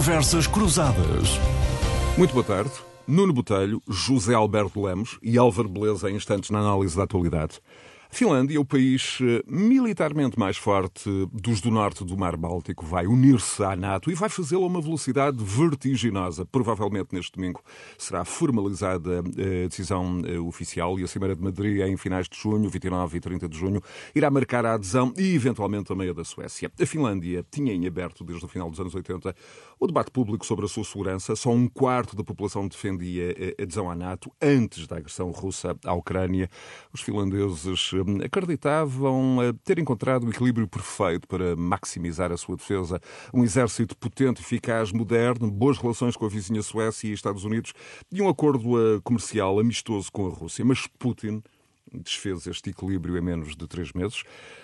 Conversas Cruzadas. Muito boa tarde. Nuno Botelho, José Alberto Lemos e Álvaro Beleza em instantes na análise da atualidade. A Finlândia, o país eh, militarmente mais forte dos do norte do Mar Báltico, vai unir-se à NATO e vai fazê-lo a uma velocidade vertiginosa. Provavelmente neste domingo será formalizada eh, a decisão eh, oficial e a Cimeira de Madrid, em finais de junho, 29 e 30 de junho, irá marcar a adesão e, eventualmente, a da Suécia. A Finlândia tinha em aberto, desde o final dos anos 80, o debate público sobre a sua segurança. Só um quarto da população defendia a adesão à NATO antes da agressão russa à Ucrânia. Os finlandeses acreditavam ter encontrado o equilíbrio perfeito para maximizar a sua defesa. Um exército potente, eficaz, moderno, boas relações com a vizinha Suécia e Estados Unidos e um acordo eh, comercial amistoso com a Rússia. Mas Putin desfez este equilíbrio em menos de três meses.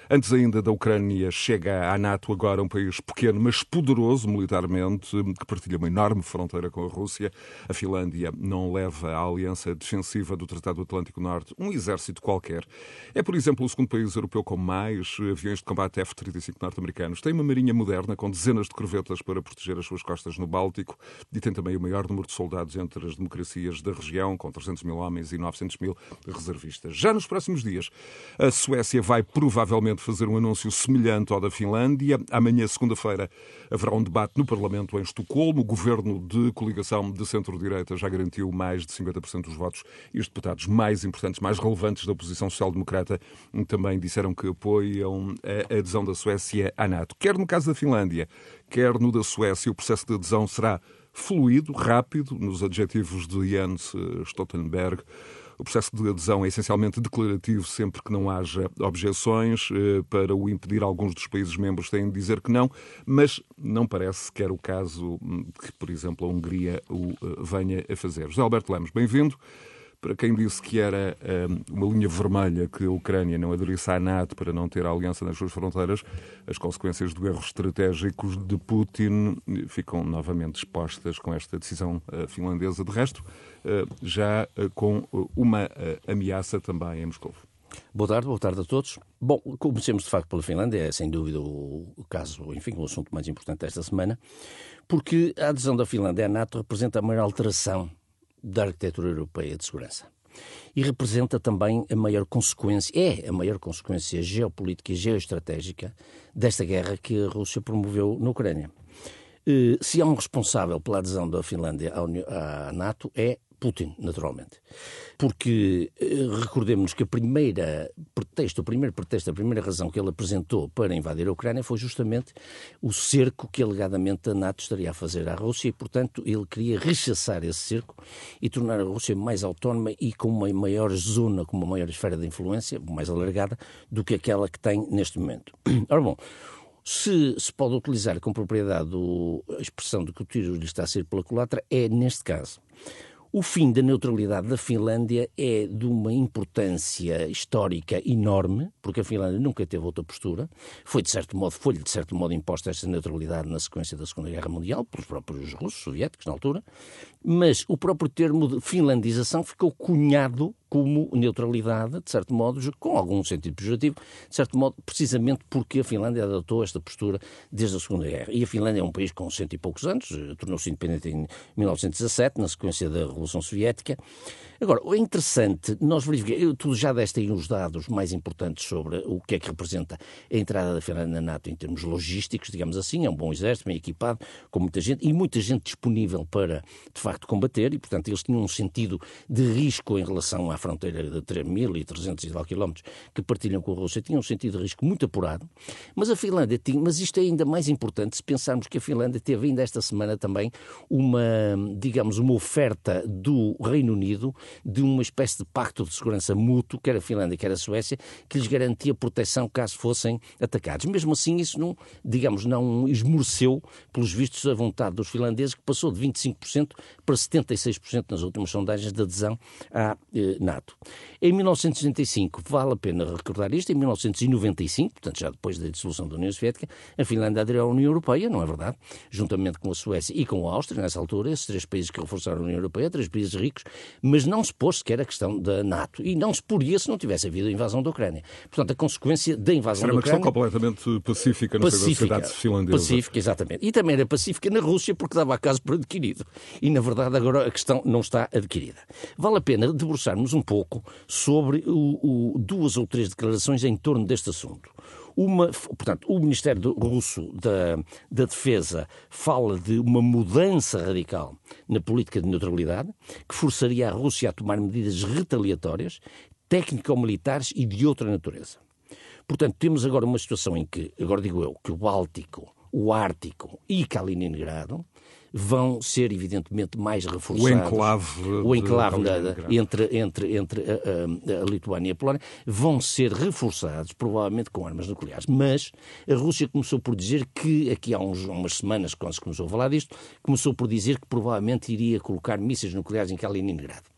Antes ainda da Ucrânia, chega à NATO agora um país pequeno, mas poderoso militarmente, que partilha uma enorme fronteira com a Rússia. A Finlândia não leva à aliança defensiva do Tratado Atlântico Norte um exército qualquer. É, por exemplo, o segundo país europeu com mais aviões de combate F-35 norte-americanos. Tem uma marinha moderna com dezenas de corvetas para proteger as suas costas no Báltico e tem também o maior número de soldados entre as democracias da região, com 300 mil homens e 900 mil reservistas. Já nos próximos dias, a Suécia vai provavelmente fazer um anúncio semelhante ao da Finlândia. Amanhã, segunda-feira, haverá um debate no Parlamento em Estocolmo. O governo de coligação de centro-direita já garantiu mais de 50% dos votos e os deputados mais importantes, mais relevantes da oposição social-democrata também disseram que apoiam a adesão da Suécia à NATO. Quer no caso da Finlândia, quer no da Suécia, o processo de adesão será fluido, rápido, nos adjetivos de Jens Stoltenberg. O processo de adesão é essencialmente declarativo sempre que não haja objeções. Eh, para o impedir, alguns dos países membros têm de dizer que não, mas não parece que era o caso hum, que, por exemplo, a Hungria o eh, venha a fazer. José Alberto Lemos, bem-vindo para quem disse que era um, uma linha vermelha que a Ucrânia não aderisse à NATO para não ter a aliança nas suas fronteiras, as consequências do erro estratégico de Putin ficam novamente expostas com esta decisão uh, finlandesa. De resto, uh, já uh, com uma ameaça também em Moscou. Boa tarde, boa tarde a todos. Bom, comecemos de facto pela Finlândia, é sem dúvida o caso, enfim, o assunto mais importante desta semana, porque a adesão da Finlândia à NATO representa a maior alteração da arquitetura europeia de segurança. E representa também a maior consequência, é a maior consequência geopolítica e geoestratégica desta guerra que a Rússia promoveu na Ucrânia. Eh, se há um responsável pela adesão da Finlândia à NATO, é Putin, naturalmente. Porque eh, recordemos que a primeira pretexto, o primeiro pretexto, a primeira razão que ele apresentou para invadir a Ucrânia foi justamente o cerco que alegadamente a NATO estaria a fazer à Rússia e, portanto, ele queria rechaçar esse cerco e tornar a Rússia mais autónoma e com uma maior zona, com uma maior esfera de influência, mais alargada, do que aquela que tem neste momento. Ora bom, se se pode utilizar com propriedade a expressão de que o tiro lhe está a ser pela culatra, é neste caso. O fim da neutralidade da Finlândia é de uma importância histórica enorme, porque a Finlândia nunca teve outra postura. Foi de certo modo, foi de certo modo imposta esta neutralidade na sequência da Segunda Guerra Mundial pelos próprios russos soviéticos na altura, mas o próprio termo de finlandização ficou cunhado como neutralidade, de certo modo, com algum sentido pejorativo, de certo modo, precisamente porque a Finlândia adotou esta postura desde a Segunda Guerra. E a Finlândia é um país com cento e poucos anos, eh, tornou-se independente em 1917, na sequência da Revolução Soviética. Agora, o interessante, nós verificamos, tu já deste aí os dados mais importantes sobre o que é que representa a entrada da Finlândia na NATO em termos logísticos, digamos assim, é um bom exército, bem equipado, com muita gente, e muita gente disponível para, de facto, combater, e, portanto, eles tinham um sentido de risco em relação à fronteira de 3.300 e tal quilómetros que partilham com a Rússia, tinham um sentido de risco muito apurado, mas a Finlândia tinha, mas isto é ainda mais importante se pensarmos que a Finlândia teve ainda esta semana também uma, digamos, uma oferta do Reino Unido de uma espécie de pacto de segurança mútuo, quer a Finlândia, quer a Suécia, que lhes garantia proteção caso fossem atacados. Mesmo assim, isso não, digamos, não esmoreceu, pelos vistos, a vontade dos finlandeses, que passou de 25% para 76% nas últimas sondagens de adesão à eh, NATO. Em 1965, vale a pena recordar isto, em 1995, portanto já depois da dissolução da União Soviética, a Finlândia aderiu à União Europeia, não é verdade? Juntamente com a Suécia e com a Áustria, nessa altura, esses três países que reforçaram a União Europeia, três países ricos, mas não se pôs sequer a questão da NATO. E não se poria se não tivesse havido a invasão da Ucrânia. Portanto, a consequência da invasão era da Ucrânia... Era uma questão completamente pacífica na sociedade finlandesa. Pacífica, exatamente. E também era pacífica na Rússia porque dava a caso por adquirido. E, na verdade, agora a questão não está adquirida. Vale a pena debruçarmos um pouco sobre o, o, duas ou três declarações em torno deste assunto. Uma, portanto, o Ministério Russo da, da Defesa fala de uma mudança radical na política de neutralidade, que forçaria a Rússia a tomar medidas retaliatórias, técnico-militares e de outra natureza. Portanto, temos agora uma situação em que, agora digo eu, que o Báltico, o Ártico e Kaliningrado vão ser, evidentemente, mais reforçados. O enclave, o enclave da, entre, entre, entre a, a, a, Lituânia e a Polónia vão ser reforçados, provavelmente com armas nucleares. Mas a Rússia começou por dizer que, aqui há uns, umas semanas, quando se começou a falar disto, começou por dizer que provavelmente iria colocar mísseis nucleares em Kaliningrado.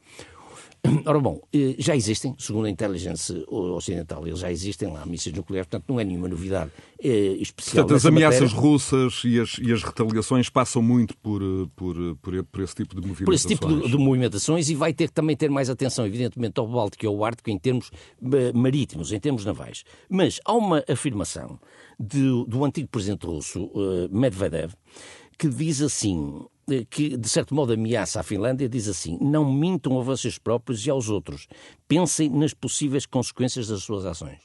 Ora bom, eh, já existem, segundo a inteligência ocidental, eles já existem lá mísseis nucleares, portanto não é nenhuma novidade é, especial. Portanto, as ameaças matéria. russas e as, e as, retaliações passam muito por, eh, por, por, por, esse tipo de movimentações. Por esse tipo de, de, movimentações e vai ter que também ter mais atenção, evidentemente, ao Báltico e ao Ártico em termos marítimos, em termos navais. Mas há uma afirmação do antigo presidente russo, Medvedev, que diz assim: que, de certo modo, ameaça a Finlândia, diz assim: não mintam a vocês próprios e aos outros. Pensem nas possíveis consequências das suas ações.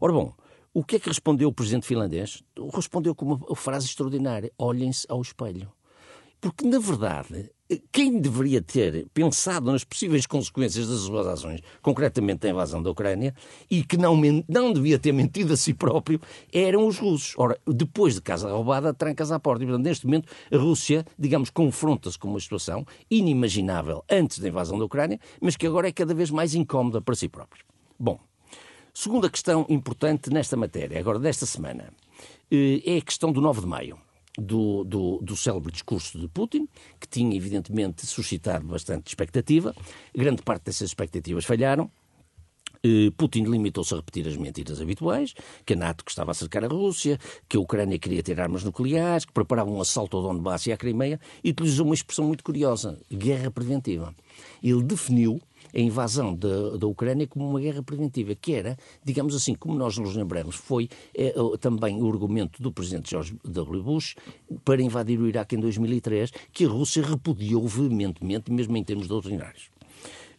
Ora bom, o que é que respondeu o presidente finlandês? Respondeu com uma frase extraordinária: olhem-se ao espelho. Porque, na verdade, quem deveria ter pensado nas possíveis consequências das suas ações, concretamente a invasão da Ucrânia, e que não, não devia ter mentido a si próprio, eram os russos. Ora, depois de casa roubada, trancas à porta. E, portanto, neste momento, a Rússia, digamos, confronta-se com uma situação inimaginável antes da invasão da Ucrânia, mas que agora é cada vez mais incómoda para si próprio. Bom, segunda questão importante nesta matéria, agora desta semana, eh, é a questão do 9 de maio do, do, do célebre discurso de Putin, que tinha evidentemente suscitado bastante expectativa. Grande parte dessas expectativas falharam. Eh, Putin limitou-se a repetir as mentiras habituais, que a NATO estava a cercar a Rússia, que a Ucrânia queria ter armas nucleares, que preparava um assalto ao Donbass e à Crimeia, e utilizou uma expressão muito curiosa, guerra preventiva. Ele definiu a invasão da, da Ucrânia como uma guerra preventiva, que era, digamos assim, como nós nos lembramos, foi é, também o argumento do presidente George W. Bush para invadir o Iraque em 2003, que a Rússia repudiou veementemente, mesmo em termos doutrinários.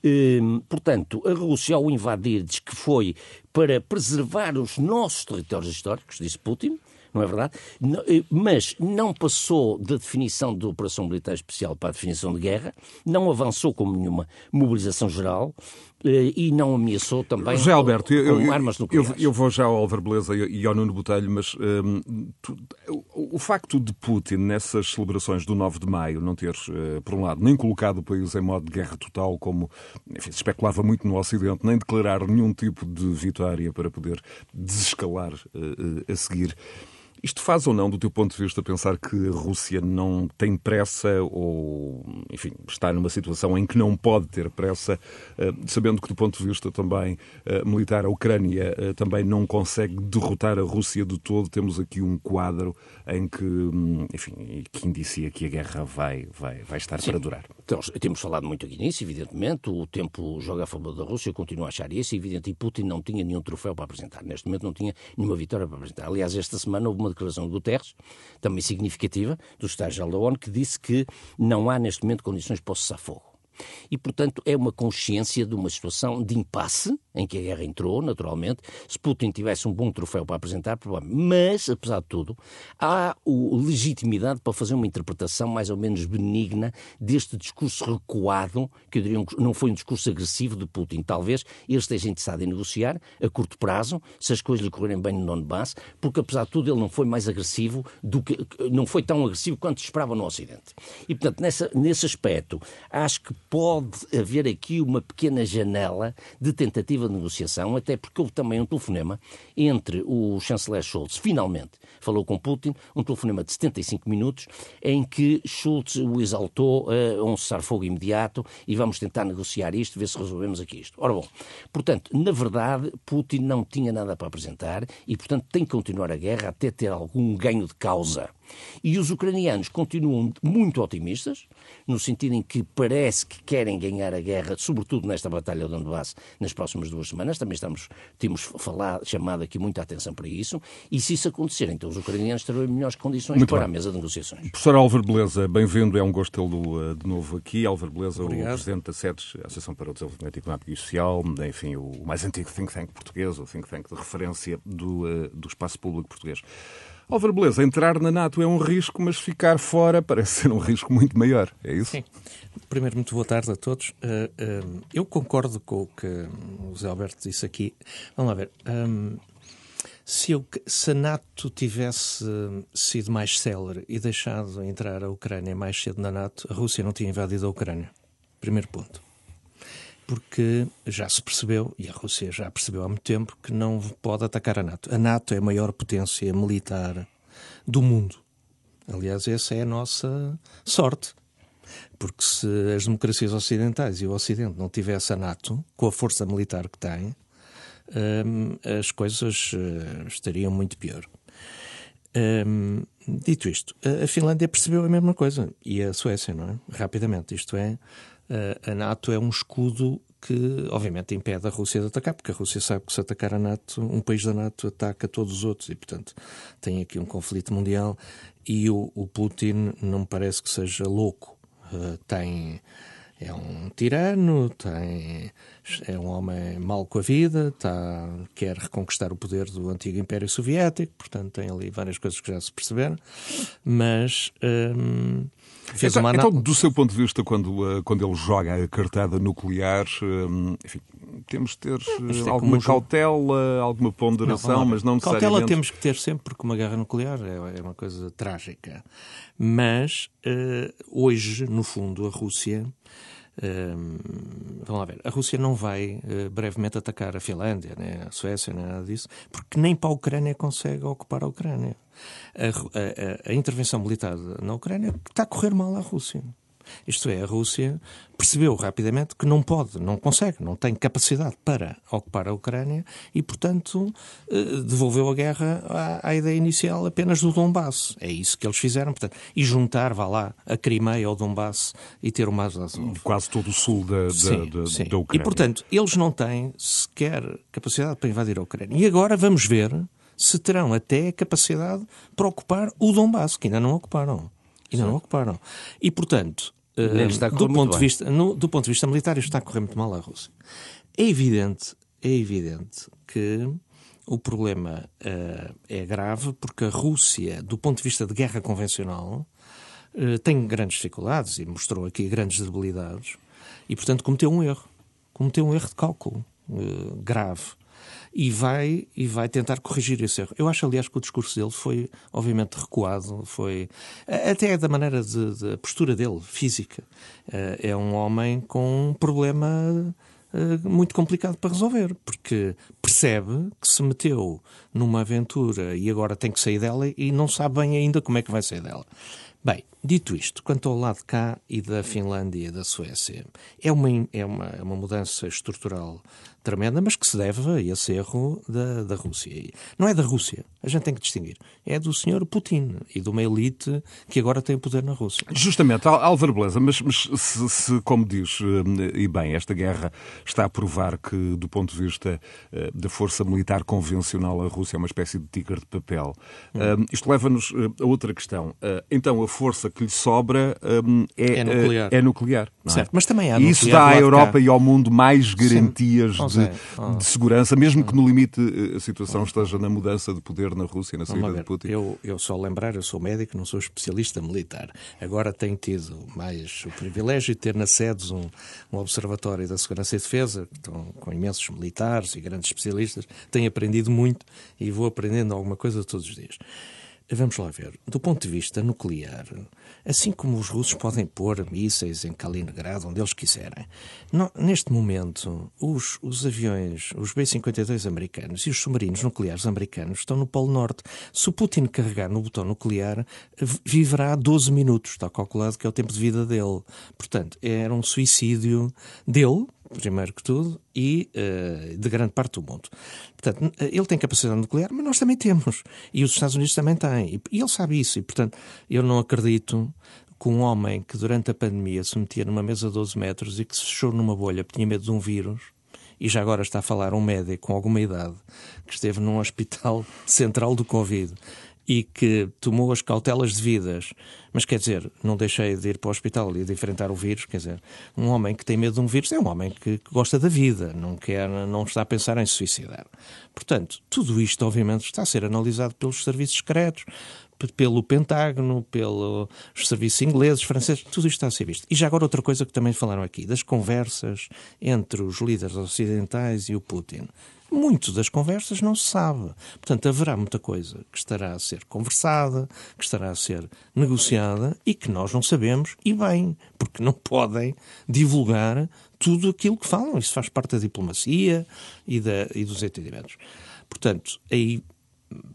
Hum, portanto, a Rússia, ao invadir, diz que foi para preservar os nossos territórios históricos, disse Putin, não é verdade? Eh, mas não passou da definição de operação militar especial para a definição de guerra, não avançou com nenhuma mobilização geral eh, e não ameaçou também José Alberto, com eu, armas nucleares. Eu, eu, vou já ao Álvaro Beleza e ao Nuno Botelho, mas um, tu, o, o, facto de Putin, nessas celebrações do 9 de maio, não ter, uh, por um lado, nem colocado o país em modo de guerra total, como enfim, se especulava muito no Ocidente, nem declarar nenhum tipo de vitória para poder desescalar uh, uh, a seguir. Isto faz ou não, do teu ponto de vista, pensar que a Rússia não tem pressa ou, enfim, está numa situação em que não pode ter pressa, eh, sabendo que, do ponto de vista também eh, militar, a Ucrânia eh, também não consegue derrotar a Rússia de todo? Temos aqui um quadro em que, hum, enfim, que indicia que a guerra vai, vai, vai estar Sim. para durar. Então, temos falado muito aqui nisso, evidentemente. O tempo joga a favor da Rússia, eu continuo a achar isso. Evidente, e Putin não tinha nenhum troféu para apresentar. Neste momento não tinha nenhuma vitória para apresentar. Aliás, esta semana houve uma uma declaração do Guterres, também significativa, do Estado-Geral da ONU, que disse que não há neste momento condições para o cessar-fogo. E, portanto, é uma consciência de uma situação de impasse, em que a guerra entrou, naturalmente. Se Putin tivesse um bom troféu para apresentar, provavelmente. Mas, apesar de tudo, há o legitimidade para fazer uma interpretação mais ou menos benigna deste discurso recuado, que eu diria não foi um discurso agressivo de Putin. Talvez ele esteja interessado em negociar a curto prazo, se as coisas lhe correrem bem no Donbass, porque, apesar de tudo, ele não foi mais agressivo do que. não foi tão agressivo quanto se esperava no Ocidente. E, portanto, nessa, nesse aspecto, acho que pode haver aqui uma pequena janela de tentativa de negociação, até porque houve também um telefonema entre o chanceler Schultz, finalmente, falou com Putin, um telefonema de 75 minutos, em que Schultz o exaltou a um cessar-fogo imediato e vamos tentar negociar isto, ver se resolvemos aqui isto. Ora bom, portanto, na verdade, Putin não tinha nada para apresentar e, portanto, tem que continuar a guerra até ter algum ganho de causa. E os ucranianos continuam muito otimistas, no sentido em que parece que querem ganhar a guerra, sobretudo nesta batalha de Donbass, nas próximas duas semanas. Também estamos, temos falado, chamado aqui muita atenção para isso. E se isso acontecer, então os ucranianos terão melhores condições muito para bem. a mesa de negociações. Professor Álvaro Beleza, bem-vindo. É um gosto tê-lo eh, de novo aqui. Álvaro Beleza, Obrigado. o presidente da SEDES, Associação para o Desenvolvimento Económico e Social, enfim, o mais antigo think tank português, o think tank de referência do, eh, do espaço público português. Álvaro Beleza, entrar na NATO é um risco, mas ficar fora parece ser um risco muito maior, é isso? Sim. Primeiro, muito boa tarde a todos. Uh, uh, eu concordo com o que o José Alberto disse aqui. Vamos lá ver. Um, se, eu, se a NATO tivesse sido mais célere e deixado entrar a Ucrânia mais cedo na NATO, a Rússia não tinha invadido a Ucrânia. Primeiro ponto porque já se percebeu, e a Rússia já percebeu há muito tempo, que não pode atacar a NATO. A NATO é a maior potência militar do mundo. Aliás, essa é a nossa sorte. Porque se as democracias ocidentais e o Ocidente não tivessem a NATO, com a força militar que tem, hum, as coisas eh, estariam muito pior. Hum, dito isto, a Finlândia percebeu a mesma coisa, e a Suécia, não é? Rapidamente. Isto é, a NATO é um escudo que, obviamente, impede a Rússia de atacar, porque a Rússia sabe que se atacar a NATO, um país da NATO ataca todos os outros e, portanto, tem aqui um conflito mundial. E o, o Putin não me parece que seja louco. Uh, tem é um tirano, tem, é um homem mau com a vida, tá, quer reconquistar o poder do antigo Império Soviético, portanto tem ali várias coisas que já se perceberam, mas hum, fez então, uma então, do seu ponto de vista, quando, eh, quando ele joga a cartada nuclear, hum, enfim, temos de ter é alguma cautela, alguma ponderação, não, mas não necessariamente... Cautela temos que ter sempre, porque uma guerra nuclear é, é uma coisa trágica. Mas, hoje, no fundo, a Rússia vamos lá ver, a Rússia não vai uh, brevemente atacar a Finlândia, a Suécia, nem nada disso, porque nem para a Ucrânia consegue ocupar a Ucrânia. A, a, a, intervenção militar na Ucrânia está a correr mal à Rússia. Isto é, a Rússia percebeu rapidamente que não pode, não consegue, não tem capacidade para ocupar a Ucrânia e, portanto, eh, devolveu a guerra à, à ideia inicial apenas do Donbass. É isso que eles fizeram, portanto, e juntar, vá lá, a Crimeia ao Donbass e ter o mais. Quase todo o sul da, sim, da, sim. da Ucrânia. E, portanto, eles não têm sequer capacidade para invadir a Ucrânia. E agora vamos ver se terão até capacidade para ocupar o Donbass, que ainda não ocuparam. Ainda Sim. não ocuparam. E, portanto, do, ponto de vista, no, do ponto de vista militar, isto está a correr muito mal à Rússia. É evidente, é evidente que o problema uh, é grave porque a Rússia, do ponto de vista de guerra convencional, uh, tem grandes dificuldades e mostrou aqui grandes debilidades e, portanto, cometeu um erro. Cometeu um erro de cálculo uh, grave e vai, e vai tentar corrigir esse erro. Eu acho, aliás, que o discurso dele foi, obviamente, recuado, foi até da maneira de, de postura dele, física. Eh, é um homem com um problema eh, muito complicado para resolver, porque percebe que se meteu numa aventura e agora tem que sair dela e não sabe bem ainda como é que vai sair dela. Bem, dito isto, quanto ao lado de cá e da Finlândia e da Suécia, é uma, é uma, é uma mudança estrutural tremenda, mas que se deve a esse erro da, da Rússia. Não é da Rússia, a gente tem que distinguir. É do senhor Putin e de uma elite que agora tem poder na Rússia. Justamente, Álvaro Beleza, mas, mas se, se, como diz, eh, e bem, esta guerra está a provar que, do ponto de vista eh, da força militar convencional, a Rússia é uma espécie de tigre de papel. Hum. Isto leva-nos a outra questão. Então, a força que lhe sobra é, é nuclear. É nuclear é? Certo, mas também há E isso dá à Europa e ao mundo mais garantias Sim de, oh. de segurança, mesmo que no limite eh, a situação esteja na mudança de poder na Rússia, na saída de Putin? Eu, eu só lembrar, eu sou médico, não sou especialista militar. Agora tenho tido mais o privilégio de ter na SEDES um, um observatório da segurança e defesa, com imensos militares e grandes especialistas. Tenho aprendido muito e vou aprendendo alguma coisa todos os dias. vamos lá ver, do ponto de vista nuclear, assim como os russos podem pôr mísseis em Kaliningrado, onde eles quiserem, no, neste momento, os, os aviões, os B-52 americanos e os submarinos nucleares americanos estão no Polo Norte. Se o Putin carregar no botão nuclear, viverá 12 minutos, está calculado que é o tempo de vida dele. Portanto, era um suicídio dele, primeiro que tudo, e uh, de grande parte do mundo. Portanto, ele tem capacidade nuclear, mas nós também temos. E os Estados Unidos também têm. E, e ele sabe isso. E, portanto, eu não acredito que um homem que durante a pandemia se metia numa mesa de 12 metros e que se fechou numa bolha porque tinha medo de um vírus, e já agora está a falar um médico com alguma idade que esteve num hospital central do Covid e que tomou as cautelas devidas, mas quer dizer, não deixei de ir para o hospital e de enfrentar o vírus, quer dizer, um homem que tem medo de um vírus é um homem que, gosta da vida, não quer, não está a pensar em suicidar. Portanto, tudo isto, obviamente, está a ser analisado pelos serviços secretos, pelo Pentágono, pelos serviços ingleses, franceses, tudo isto está a ser visto. E já agora outra coisa que também falaram aqui, das conversas entre os líderes ocidentais e o Putin. Muito das conversas não se sabe. Portanto, haverá muita coisa que estará a ser conversada, que estará a ser negociada e que nós não sabemos, e bem, porque não podem divulgar tudo aquilo que falam. Isso faz parte da diplomacia e, da, e dos entendimentos. Portanto, aí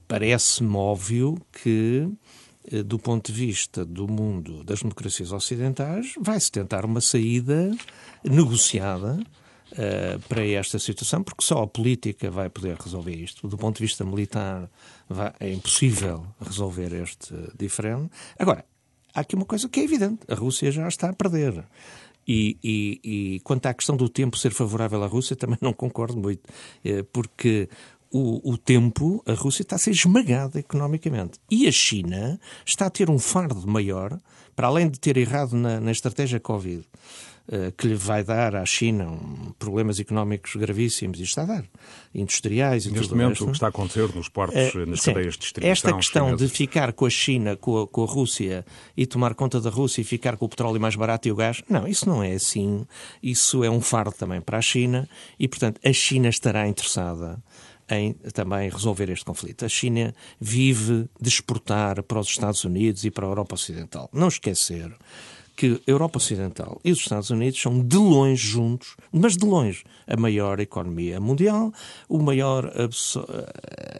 parece-me óbvio que, eh, do ponto de vista do mundo das democracias ocidentais, vai-se tentar uma saída negociada uh, para esta situação, porque só a política vai poder resolver isto. Do ponto de vista militar, vai, é impossível resolver este diferente. Agora, há aqui uma coisa que é evidente: a Rússia já está a perder. E, e, e, quanto à questão do tempo ser favorável à Rússia, também não concordo muito, eh, porque o, o, tempo, a Rússia está a ser esmagada economicamente. E a China está a ter um fardo maior, para além de ter errado na, na estratégia Covid. Eh, que lhe vai dar à China um, problemas económicos gravíssimos, e está a dar, industriais e Neste tudo momento, o que está a acontecer nos portos, uh, nas sim, cadeias de distribuição... Esta questão de ficar com a China, com a, com a, Rússia, e tomar conta da Rússia e ficar com o petróleo mais barato e o gás, não, isso não é assim. Isso é um fardo também para a China, e, portanto, a China estará interessada em também resolver este conflito. A China vive de exportar para os Estados Unidos e para a Europa Ocidental. Não esquecer que a Europa Ocidental e os Estados Unidos são de longe juntos, mas de longe, a maior economia mundial, o maior,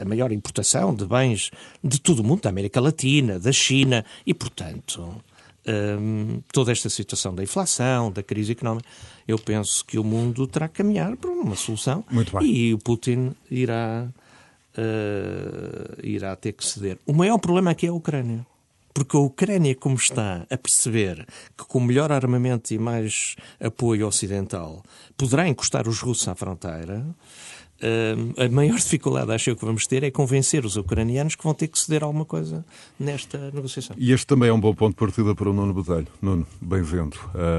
a maior importação de bens de todo o mundo, da América Latina, da China, e, portanto, hum, toda esta situação da inflação, da crise económica, eu penso que o mundo terá que caminhar para uma solução e o Putin irá, uh, irá ter que ceder. O maior problema aqui é a Ucrânia. Porque a Ucrânia, como está a perceber que com melhor armamento e mais apoio ocidental poderá encostar os russos à fronteira, a maior dificuldade, acho eu, que vamos ter é convencer os ucranianos que vão ter que ceder alguma coisa nesta negociação. E este também é um bom ponto de partida para o Nuno Botelho. Nuno, bem-vindo.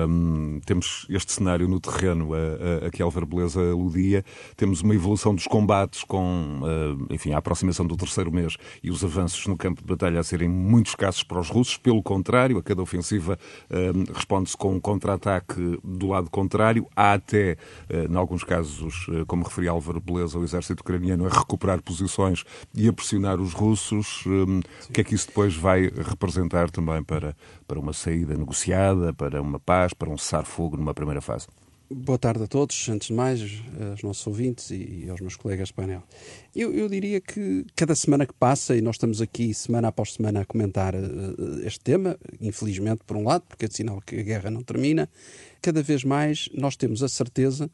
Um, temos este cenário no terreno a, a, a que Álvaro Beleza aludia. Temos uma evolução dos combates com, uh, enfim, a aproximação do terceiro mês e os avanços no campo de batalha a serem muito escassos para os russos. Pelo contrário, a cada ofensiva responde-se com um contra-ataque do lado contrário. Há até, uh, em alguns casos, uh, como referia Álvaro Beleza, beleza o exército ucraniano a recuperar posições e a pressionar os russos. Um, o que é que isso depois vai representar também para, para uma saída negociada, para uma paz, para um cessar-fogo numa primeira fase? Boa tarde a todos, antes de mais, aos nossos ouvintes e aos meus colegas de painel. Eu, eu, diria que cada semana que passa, e nós estamos aqui semana após semana a comentar uh, este tema, infelizmente, por um lado, porque é sinal que a guerra não termina, cada vez mais nós temos a certeza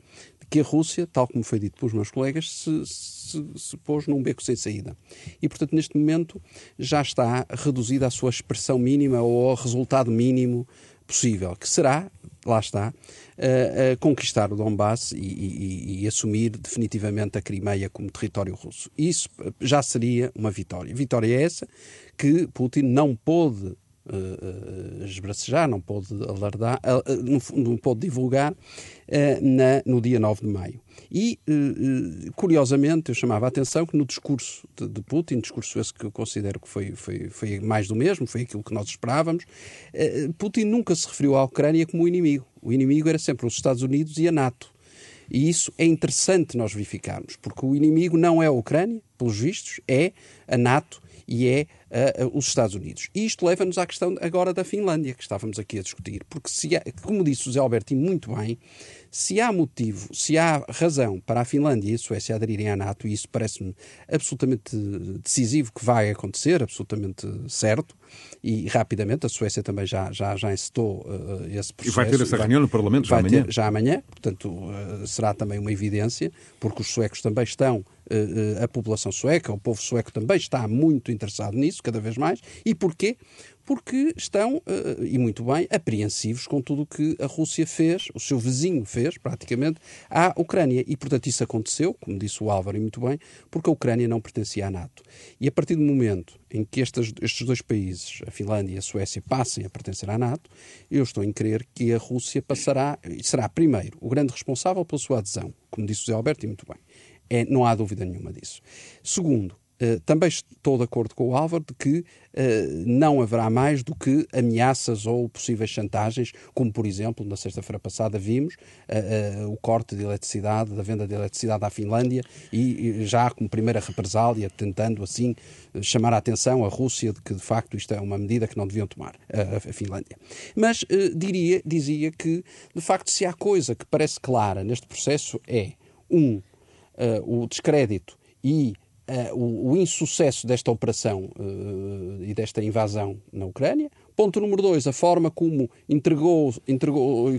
que a Rússia, tal como foi dito pelos meus colegas, se, se, se pôs num beco sem saída. E, portanto, neste momento já está reduzida a sua expressão mínima ou ao resultado mínimo possível, que será, lá está, uh, uh, conquistar o Donbass e, e, e, assumir definitivamente a Crimeia como território russo. Isso já seria uma vitória. Vitória é essa que Putin não pôde uh, esbracejar, não pôde alardar, uh, não, não pôde divulgar na, no dia 9 de maio. E, curiosamente, eu chamava a atenção que no discurso de, de, Putin, discurso esse que eu considero que foi, foi, foi mais do mesmo, foi aquilo que nós esperávamos, Putin nunca se referiu à Ucrânia como inimigo. O inimigo era sempre os Estados Unidos e a NATO. E isso é interessante nós verificarmos, porque o inimigo não é a Ucrânia, pelos vistos, é a NATO e é uh, os Estados Unidos. E isto leva-nos à questão agora da Finlândia, que estávamos aqui a discutir, porque, se há, como disse o Zé Alberti muito bem, se há motivo, se há razão para a Finlândia e a Suécia aderirem à NATO, e isso parece-me absolutamente decisivo que vai acontecer, absolutamente certo, e rapidamente a Suécia também já, já, já incitou uh, esse processo. E vai ter essa reunião no Parlamento já vai amanhã? Ter, já amanhã, portanto uh, será também uma evidência, porque os suecos também estão, a população sueca, o povo sueco também está muito interessado nisso, cada vez mais. E porquê? porque estão, eh, e muito bem, apreensivos com tudo o que a Rússia fez, o seu vizinho fez, praticamente, à Ucrânia. E, portanto, isso aconteceu, como disse o Álvaro, e muito bem, porque a Ucrânia não pertencia à NATO. E a partir do momento em que estes, estes dois países, a Finlândia e a Suécia, passem a pertencer à NATO, eu estou em crer que a Rússia passará, e será, primeiro, o grande responsável pela sua adesão, como disse o José Alberto, e muito bem. É, não há dúvida nenhuma disso. Segundo, Uh, também estou de acordo com o Álvaro de que uh, não haverá mais do que ameaças ou possíveis chantagens, como por exemplo, na sexta-feira passada vimos uh, o corte de eletricidade, da venda de eletricidade à Finlândia e, e, já como primeira represália, tentando assim chamar a atenção à Rússia de que de facto isto é uma medida que não deviam tomar a Finlândia. Mas diria, dizia que de facto se há coisa que parece clara neste processo é um o descrédito e uh, o, insucesso desta operação uh, e desta invasão na Ucrânia, Ponto número dois, a forma como entregou, entregou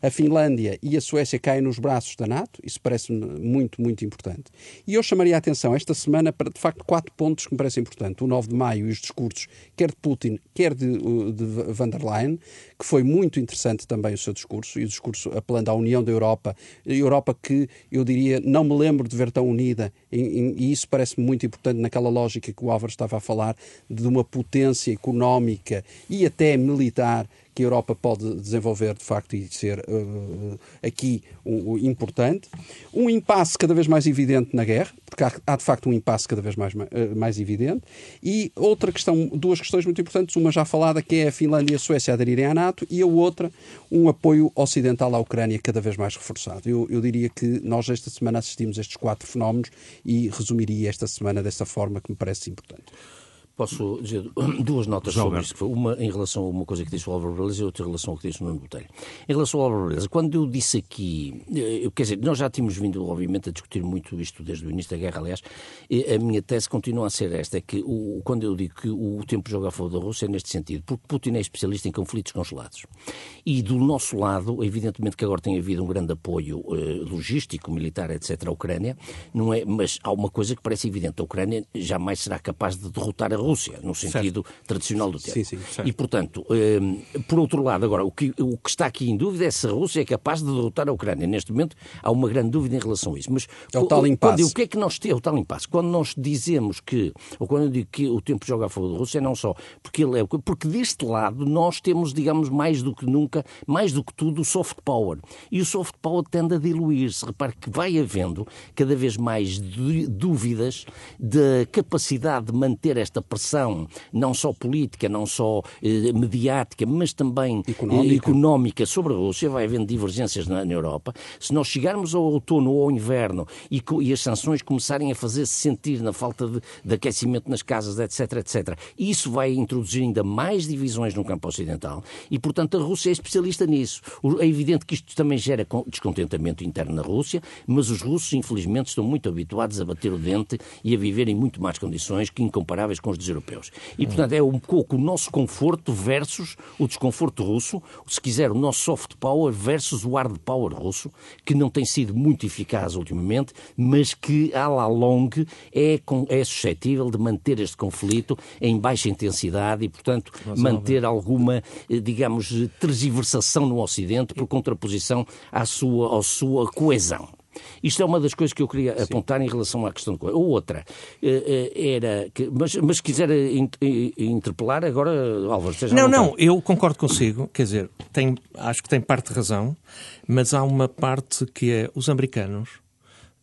a Finlândia e a Suécia caem nos braços da NATO, isso parece-me muito, muito importante. E eu chamaria a atenção esta semana para, de facto, quatro pontos que me parecem importantes. O 9 de maio e os discursos, quer de Putin, quer de, de van der Leyen, que foi muito interessante também o seu discurso, e o discurso apelando à união da Europa, Europa que, eu diria, não me lembro de ver tão unida, e, e isso parece-me muito importante naquela lógica que o Álvaro estava a falar, de uma potência económica e até militar que a Europa pode desenvolver de facto e ser uh, aqui um, importante. Um impasse cada vez mais evidente na guerra, porque há, há de facto um impasse cada vez mais, uh, mais evidente. E outra questão, duas questões muito importantes, uma já falada que é a Finlândia e a Suécia aderirem à NATO e a outra, um apoio ocidental à Ucrânia cada vez mais reforçado. Eu, eu diria que nós esta semana assistimos a estes quatro fenómenos e resumiria esta semana dessa forma que me parece importante. Posso dizer duas notas sobre isto. Uma em relação a uma coisa que disse o Álvaro Beleza e outra em relação ao que disse o Nuno Botelho. Em relação ao Álvaro Beleza, quando eu disse aqui, eh, eu, quer dizer, nós já tínhamos vindo, obviamente, a discutir muito isto desde o início da guerra, aliás, a minha tese continua a ser esta, é que o, quando eu digo que o tempo joga a favor da Rússia é neste sentido, porque Putin é especialista em conflitos congelados. E do nosso lado, evidentemente que agora tem havido um grande apoio eh, logístico, militar, etc., à Ucrânia, não é, mas há uma coisa que parece evidente, a Ucrânia jamais será capaz de derrotar a Rússia, no sentido certo. tradicional do termo. Sim, sim, e, portanto, eh, por outro lado, agora, o que, o que está aqui em dúvida é se a Rússia é capaz de derrotar a Ucrânia. Neste momento, há uma grande dúvida em relação a isso. Mas é o tal impasse. Quando, o que é que nós temos? É o tal impasse. Quando nós dizemos que, ou quando eu digo que o tempo joga a favor da Rússia, é não só porque ele é, porque deste lado nós temos, digamos, mais do que nunca, mais do que tudo, o soft power. E o soft power tende a diluir-se. Repare que vai havendo cada vez mais dúvidas da capacidade de manter esta pressão não só política, não só eh, mediática, mas também eh, económica. Eh, económica sobre a Rússia, vai havendo divergências na, na, Europa. Se nós chegarmos ao outono ou ao inverno e, e as sanções começarem a fazer-se sentir na falta de, de, aquecimento nas casas, etc, etc, isso vai introduzir ainda mais divisões no campo ocidental e, portanto, a Rússia é especialista nisso. É evidente que isto também gera descontentamento interno na Rússia, mas os russos, infelizmente, estão muito habituados a bater o dente e a viver em muito mais condições que incomparáveis com os dos europeus. E, portanto, é um pouco o nosso conforto versus o desconforto russo, se quiser, o nosso soft power versus o hard power russo, que não tem sido muito eficaz ultimamente, mas que, à la longue, é, é suscetível de manter este conflito em baixa intensidade e, portanto, Mas, manter alguma, eh, digamos, tergiversação no Ocidente por contraposição à sua, à sua coesão. Isto é uma das coisas que eu queria Sim. apontar em relação à questão do Ou outra, eh, eh, era. Que, mas, mas se quiser interpelar, agora, Álvaro, seja Não, não, eu concordo consigo. Quer dizer, tem, acho que tem parte de razão, mas há uma parte que é os americanos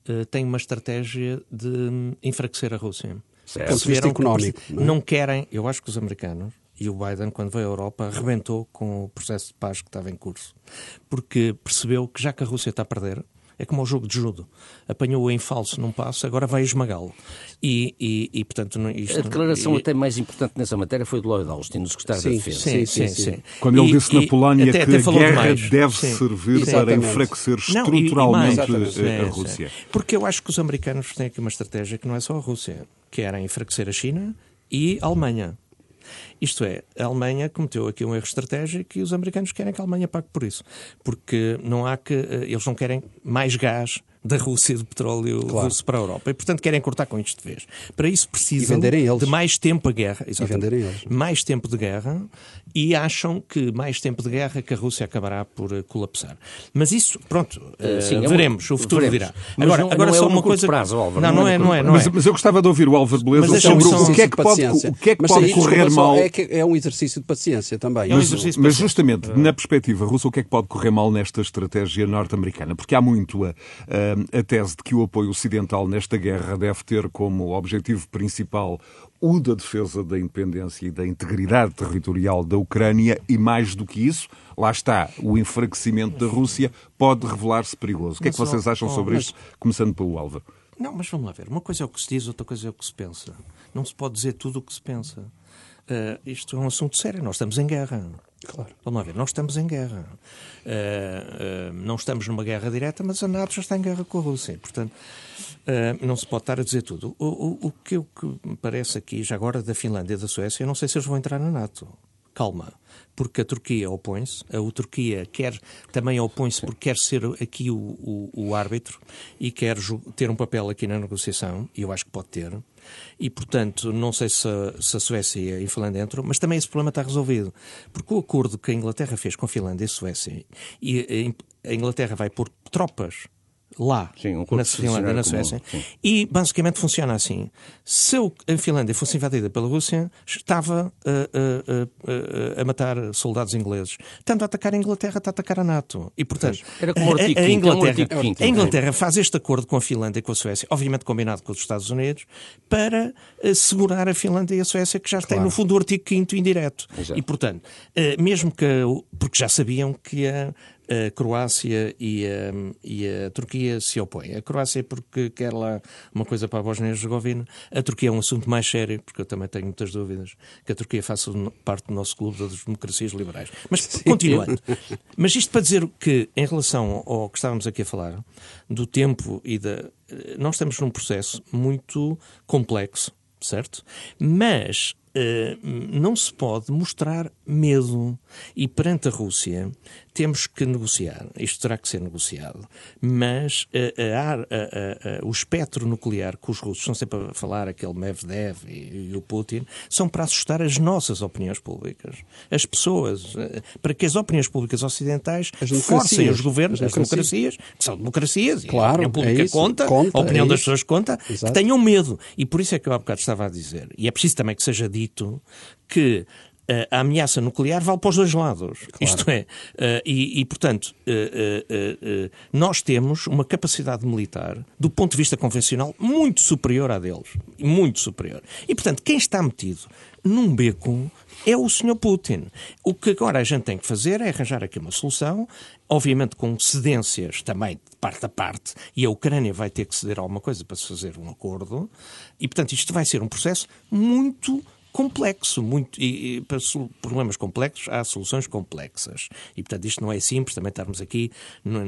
uh, têm uma estratégia de enfraquecer a Rússia. Certo. Consideram económico. Não, é? não querem, eu acho que os americanos e o Biden, quando veio à Europa, arrebentou com o processo de paz que estava em curso. Porque percebeu que já que a Rússia está a perder, É como o jogo de judo. Apanhou-o em falso num passo, agora vai esmagá-lo. E, e, e, portanto, isto, a declaração e, até mais importante nessa matéria foi do Lloyd Austin, no secretário sim, da Defesa. Sim, sim, sim. sim. Quando ele disse na Polónia até, que até a guerra deve servir Exatamente. para enfraquecer estruturalmente não, mais, a Rússia. Porque eu acho que os americanos têm aqui uma estratégia que não é só a Rússia, que era enfraquecer a China e a Alemanha. Isto é, a Alemanha cometeu aqui um erro estratégico e os americanos querem que a Alemanha pague por isso. Porque não há que. Eh, eles não querem mais gás da Rússia de petróleo claro. russo para a Europa. E, portanto, querem cortar com isto de vez. Para isso precisam de mais tempo a guerra. E. Mais tempo de guerra e acham que mais tempo de guerra que a Rússia acabará por uh, colapsar. Mas isso, pronto, uh, Sim, veremos. É um... o futuro veremos. dirá. Agora, não, agora não é só uma coisa... Prazo, Álvaro, não, não, é, não é. Não mas, é. mas eu gostava de ouvir o Álvaro Beleza sobre o que é que pode, o que é que pode correr mal. É, que é um exercício de paciência também. É um mas, mas justamente, na perspectiva russa, o que é que pode correr mal nesta estratégia norte-americana? Porque há muito a, a, a tese de que que o apoio ocidental nesta guerra deve ter como objetivo principal o da defesa da independência e da integridade territorial da Ucrânia e, mais do que isso, lá está, o enfraquecimento da Rússia pode revelar-se perigoso. O que é que vocês acham sobre isto, começando pelo Álvaro? Não, mas vamos lá ver. Uma coisa é o que se diz, outra coisa é o que se pensa. Não se pode dizer tudo o que se pensa. Uh, isto é um assunto sério. Nós estamos em guerra. Claro. Vamos lá ver, nós estamos em guerra. Uh, uh, não estamos numa guerra direta, mas a NATO já está em guerra com a Rússia. Portanto, uh, não se pode estar a dizer tudo. O, o, o que, o que me parece aqui, já agora da Finlândia e da Suécia, eu não sei se eles vão entrar na NATO. Calma porque a Turquia opõe-se, a Turquia quer, também opõe-se porque quer ser aqui o, o, o, árbitro e quer ter um papel aqui na negociação, e eu acho que pode ter. E, portanto, não sei se se a Suécia e a Finlândia entram, mas também esse problema está resolvido. Porque o acordo que a Inglaterra fez com a Finlândia e a Suécia, e a Inglaterra vai pôr tropas lá, sim, um na Finlândia, na Suécia. Comum, e basicamente funciona assim. Se a Finlândia fosse invadida pela Rússia, estava uh, uh, uh, a matar soldados ingleses. Tanto a atacar a Inglaterra, está a atacar a NATO. E, portanto, Era como a, a, a Inglaterra, a Inglaterra faz este acordo com a Finlândia e com a Suécia, obviamente combinado com os Estados Unidos, para segurar a Finlândia e a Suécia, que já claro. têm, no fundo, o artigo 5 indireto. Exato. E, portanto, mesmo que. Porque já sabiam que a a Croácia e a, e a, Turquia se opõem. A Croácia porque quer lá uma coisa para a Bósnia-Herzegovina. A Turquia é um assunto mais sério, porque eu também tenho muitas dúvidas que a Turquia faça parte do nosso clube das democracias liberais. Mas, Sim. continuando. Mas isto para dizer que, em relação ao que estávamos aqui a falar, do tempo e da... Nós estamos num processo muito complexo, certo? Mas não se pode mostrar medo. E perante a Rússia, temos que negociar. Isto terá que ser negociado. Mas a, a, a, o espectro nuclear que os russos estão sempre a falar, aquele Medvedev e, e, o Putin, são para assustar as nossas opiniões públicas. As pessoas. Eh, para que as opiniões públicas ocidentais forcem os governos, as democracias, que são democracias, claro, e a opinião pública é conta, conta, a opinião é das pessoas conta, Exato. que tenham medo. E por isso é que eu há bocado estava a dizer. E é preciso também que seja dito que a ameaça nuclear vale para os dois lados. Claro. Isto é, uh, e, e, portanto, uh, nós temos uma capacidade militar, do ponto de vista convencional, muito superior à deles. Muito superior. E, portanto, quem está metido num beco é o Sr. Putin. O que agora a gente tem que fazer é arranjar aqui uma solução, obviamente com cedências também de parte a parte, e a Ucrânia vai ter que ceder alguma coisa para se fazer um acordo, e, portanto, isto vai ser um processo muito complexo. Muito, e, e, para problemas complexos há soluções complexas. E, portanto, isto não é simples também estarmos aqui num,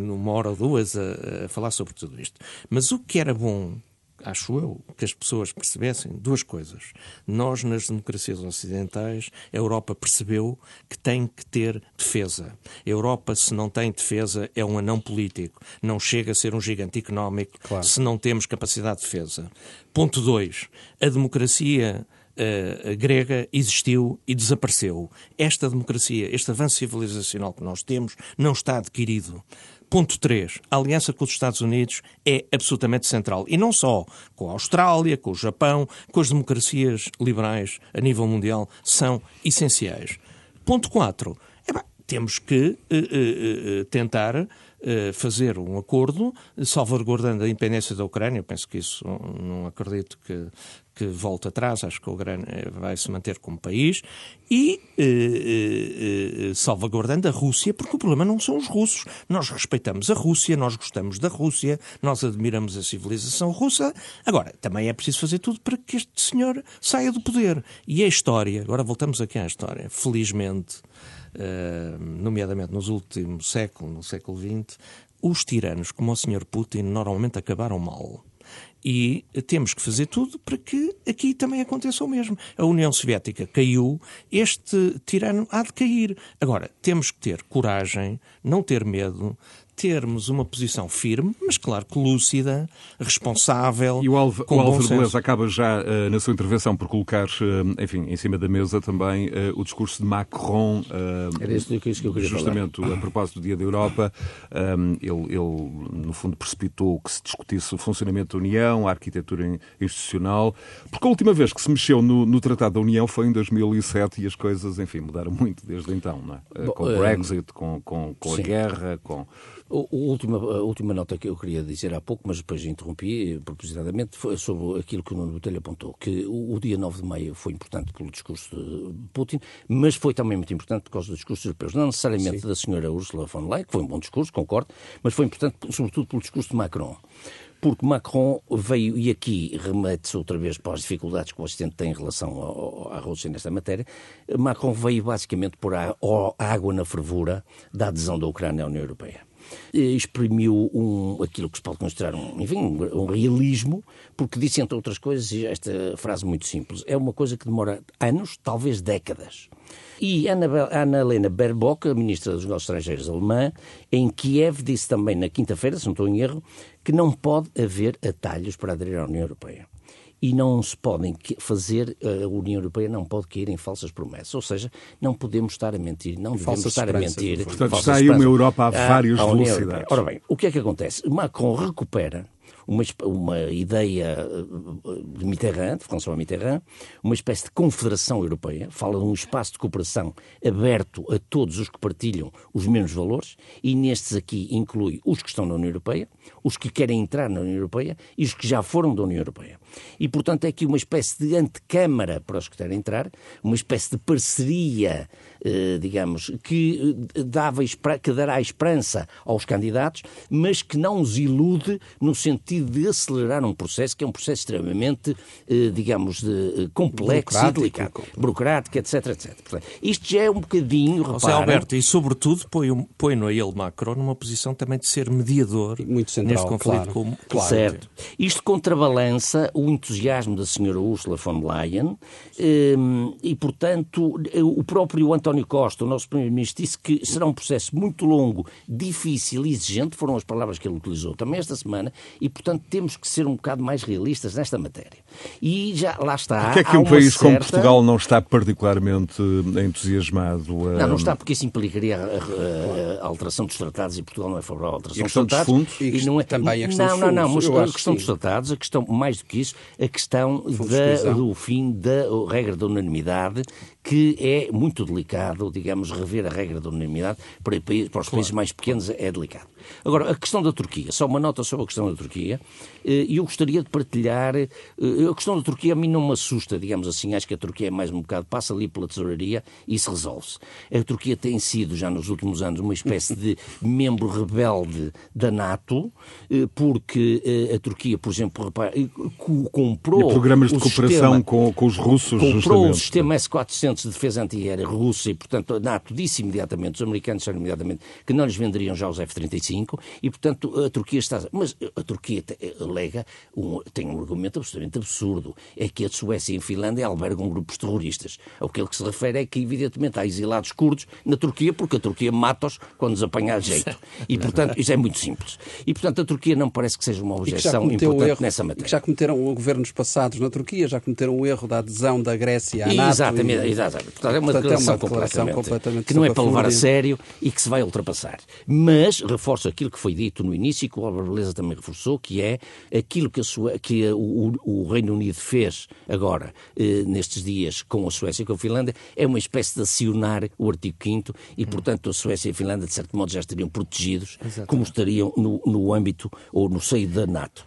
numa hora ou duas a, a falar sobre tudo isto. Mas o que era bom acho eu, que as pessoas percebessem duas coisas. Nós, nas democracias ocidentais, a Europa percebeu que tem que ter defesa. A Europa, se não tem defesa, é um anão político. Não chega a ser um gigante económico claro. se não temos capacidade de defesa. Ponto 2. A democracia uh, grega existiu e desapareceu. Esta democracia, este avanço civilizacional que nós temos, não está adquirido. Ponto 3. A aliança com os Estados Unidos é absolutamente central. E não só com a Austrália, com o Japão, com as democracias liberais a nível mundial, são essenciais. Ponto 4. temos que uh, uh, tentar fazer um acordo salvaguardando a independência da Ucrânia. Eu penso que isso não acredito que, que volte atrás, acho que a Ucrânia vai se manter como país, e eh, eh, salvaguardando a Rússia, porque o problema não são os russos. Nós respeitamos a Rússia, nós gostamos da Rússia, nós admiramos a civilização russa. Agora, também é preciso fazer tudo para que este senhor saia do poder. E a história, agora voltamos aqui à história, felizmente, eh, nomeadamente nos últimos séculos, no século XX, os tiranos, como o senhor Putin, normalmente acabaram mal. E temos que fazer tudo para que aqui também aconteça o mesmo. A União Soviética caiu, este tirano há de cair. Agora, temos que ter coragem, não ter medo, termos uma posição firme, mas claro que lúcida, responsável. E o, Alva, o Álvaro Beleza acaba já uh, na sua intervenção por colocar, uh, enfim, em cima da mesa também uh, o discurso de Macron. Era isso que eu queria Justamente falar. a propósito do Dia da Europa. Um, ele, ele, no fundo, precipitou que se discutisse o funcionamento da União, a arquitetura institucional, porque a última vez que se mexeu no, no Tratado da União foi em 2007 e as coisas, enfim, mudaram muito desde então, não é? Bom, com o Brexit, com, com, com a guerra, com o, o última, a última nota que eu queria dizer há pouco, mas depois interrompi propositadamente, foi sobre aquilo que o Nuno Botelho apontou, que o, o, dia 9 de maio foi importante pelo discurso de Putin, mas foi também muito importante por causa dos discursos europeus. Não necessariamente Sim. da senhora Ursula von der Leyen, que foi um bom discurso, concordo, mas foi importante sobretudo pelo discurso de Macron porque Macron veio, e aqui remete-se outra vez para as dificuldades que o Ocidente tem em relação ao, à Rússia nesta matéria, Macron veio basicamente pôr a, a água na fervura da adesão da Ucrânia à União Europeia exprimiu um, aquilo que se pode considerar um, enfim, um, realismo, porque disse, entre outras coisas, esta frase muito simples, é uma coisa que demora anos, talvez décadas. E Ana Helena Baerbock, a ministra dos Negócios Estrangeiros alemã, em Kiev, disse também na quinta-feira, se não estou em erro, que não pode haver atalhos para aderir à União Europeia e não se podem fazer, a União Europeia não pode cair em falsas promessas. Ou seja, não podemos estar a mentir, não devemos estar a mentir. Portanto, está aí uma Europa a várias velocidades. Ora bem, o que é que acontece? Macron recupera uma, uma ideia eh, de Mitterrand, de François Mitterrand, uma espécie de confederação europeia, fala de um espaço de cooperação aberto a todos os que partilham os mesmos valores, e nestes aqui inclui os que estão na União Europeia, os que querem entrar na União Europeia e os que já foram da União Europeia. E, portanto, é aqui uma espécie de antecâmara para os que querem entrar, uma espécie de parceria, eh, digamos, que, eh, dava, que dará esperança aos candidatos, mas que não os ilude no sentido de acelerar um processo que é um processo extremamente, eh, digamos, de, complexo e delicado, burocrático, etc, etc. Portanto, isto já é um bocadinho, José Alberto, e sobretudo põe-no põe a ele, Macron, numa posição também de ser mediador Muito central, neste conflito claro, com... Claro. Certo. Isto contrabalança o entusiasmo da senhora Ursula von der Leyen ehm, e, portanto, o próprio António Costa, o nosso Primeiro-Ministro, disse que será um processo muito longo, difícil e exigente, foram as palavras que ele utilizou também esta semana, e, portanto, temos que ser um bocado mais realistas nesta matéria. E já lá está. Porquê é que um país certa... como Portugal não está particularmente entusiasmado? A... Não, não está, porque isso implicaria a, a, a, alteração dos tratados e Portugal não é favorável à alteração dos tratados. Dos fundos? E, e não é também a questão não, dos fundos. Não, não, mas a questão dos tratados, a questão, mais do que isso, a questão da, do fim da regra da unanimidade, que é muito delicado, digamos, rever a regra da unanimidade para, para os países mais pequenos é delicado. Agora, a questão da Turquia, só uma nota sobre a questão da Turquia, e eh, eu gostaria de partilhar, eh, a questão da Turquia a mim não me assusta, digamos assim, acho que a Turquia é mais um bocado, passa ali pela tesouraria e se resolve-se. A Turquia tem sido, já nos últimos anos, uma espécie de membro rebelde da NATO, eh, porque a Turquia, por exemplo, comprou... E programas de cooperação sistema, com, com, os russos, comprou justamente. o sistema S-400 de defesa antiaérea russa e, portanto, a NATO disse imediatamente, os americanos disseram imediatamente que não lhes venderiam já os F-35 e, portanto, a Turquia está... Mas a Turquia alega, um, tem um argumento absolutamente absurdo, é que a Suécia e a Finlândia albergam grupos terroristas. O que ele que se refere é que, evidentemente, há exilados curdos na Turquia, porque a Turquia mata-os quando os apanha a jeito. E, portanto, isso é muito simples. E, portanto, a Turquia não parece que seja uma objeção importante erro, nessa matéria. já cometeram governos passados na Turquia, já cometeram o erro da adesão da Grécia à NATO. Exatamente, e... exatamente. Portanto, é uma declaração, completamente, completamente que não é para levar a sério e que se vai ultrapassar. Mas reforça reforço aquilo que foi dito no início e que o Álvaro Beleza também reforçou, que é aquilo que, a sua, que o, o, Reino Unido fez agora, eh, nestes dias, com a Suécia e com a Finlândia, é uma espécie de acionar o artigo 5 e, hum. portanto, a Suécia e a Finlândia, de certo modo, já estariam protegidos, Exatamente. como estariam no, no âmbito ou no seio da NATO.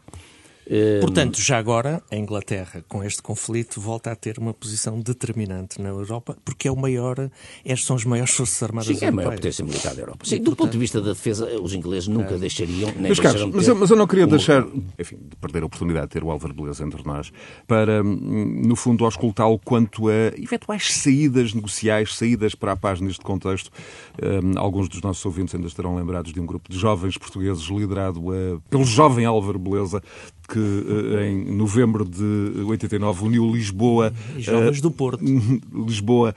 Portanto, já agora, a Inglaterra, com este conflito, volta a ter uma posição determinante na Europa, porque é o maior, estes são as maiores forças armadas Sim, é a maior potência militar da Europa. Sim, do portanto... ponto de vista da defesa, os ingleses nunca é. deixariam, nem mas, Carlos, mas, eu, mas eu não queria deixar, enfim, de perder a oportunidade de ter o Álvaro Beleza entre nós, para, hum, no fundo, auscultá-lo quanto a eventuais saídas negociais, saídas para a paz neste contexto. Um, alguns dos nossos ouvintes ainda estarão lembrados de um grupo de jovens portugueses liderado uh, pelo jovem Álvaro Beleza, que eh, em novembro de 89 uniu Lisboa. E jovens do Porto. Lisboa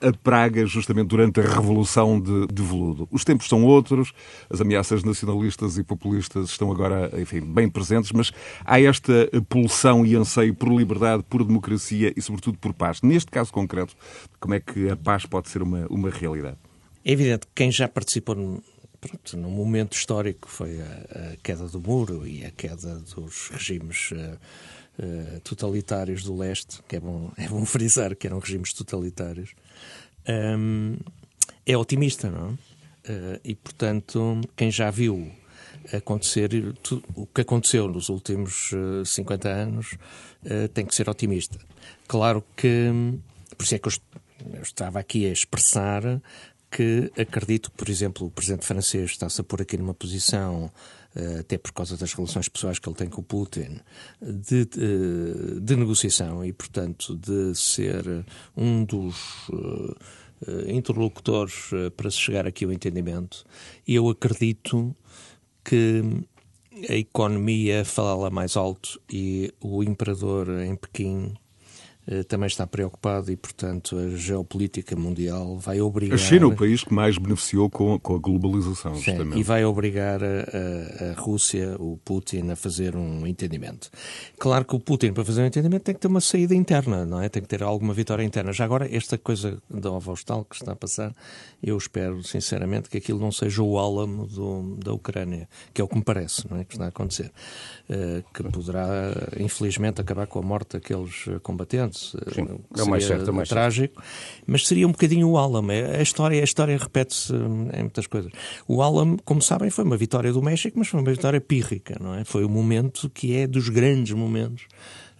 a Praga, justamente durante a Revolução de, de Veludo. Os tempos são outros, as ameaças nacionalistas e populistas estão agora, enfim, bem presentes, mas há esta pulsão e anseio por liberdade, por democracia e, sobretudo, por paz. Neste caso concreto, como é que a paz pode ser uma, uma realidade? É evidente que quem já participou pronto, num momento histórico foi a, a, queda do muro e a queda dos regimes uh, uh, totalitários do leste, que é bom, é bom frisar que eram regimes totalitários, um, é otimista, não? Uh, e, portanto, quem já viu acontecer o que aconteceu nos últimos 50 anos tem que ser otimista. Claro que, por isso é que eu, eu estava aqui a expressar que acredito que, por exemplo, o presidente francês está-se a pôr aqui numa posição, eh, até por causa das relações pessoais que ele tem com o Putin, de, de, de negociação e, portanto, de ser um dos uh, interlocutores para se chegar aqui ao entendimento. E eu acredito que a economia fala mais alto e o imperador em Pequim eh, também está preocupado e, portanto, a geopolítica mundial vai obrigar. A China, é o país que mais beneficiou com, com a globalização, Sim, justamente. E vai obrigar a, a, Rússia, o Putin, a fazer um entendimento. Claro que o Putin, para fazer um entendimento, tem que ter uma saída interna, não é? Tem que ter alguma vitória interna. Já agora, esta coisa da Ovostal que está a passar, eu espero, sinceramente, que aquilo não seja o álamo do, da Ucrânia, que é o que me parece, não é? Que está a acontecer. Uh, que poderá, infelizmente, acabar com a morte daqueles combatentes Sim, é o mais certo, é mais trágico, certo. mas seria um bocadinho o Alam. É, a história, a história repete-se hum, em muitas coisas. O Alam, como sabem, foi uma vitória do México, mas foi uma vitória pírrica, não é? Foi o momento que é dos grandes momentos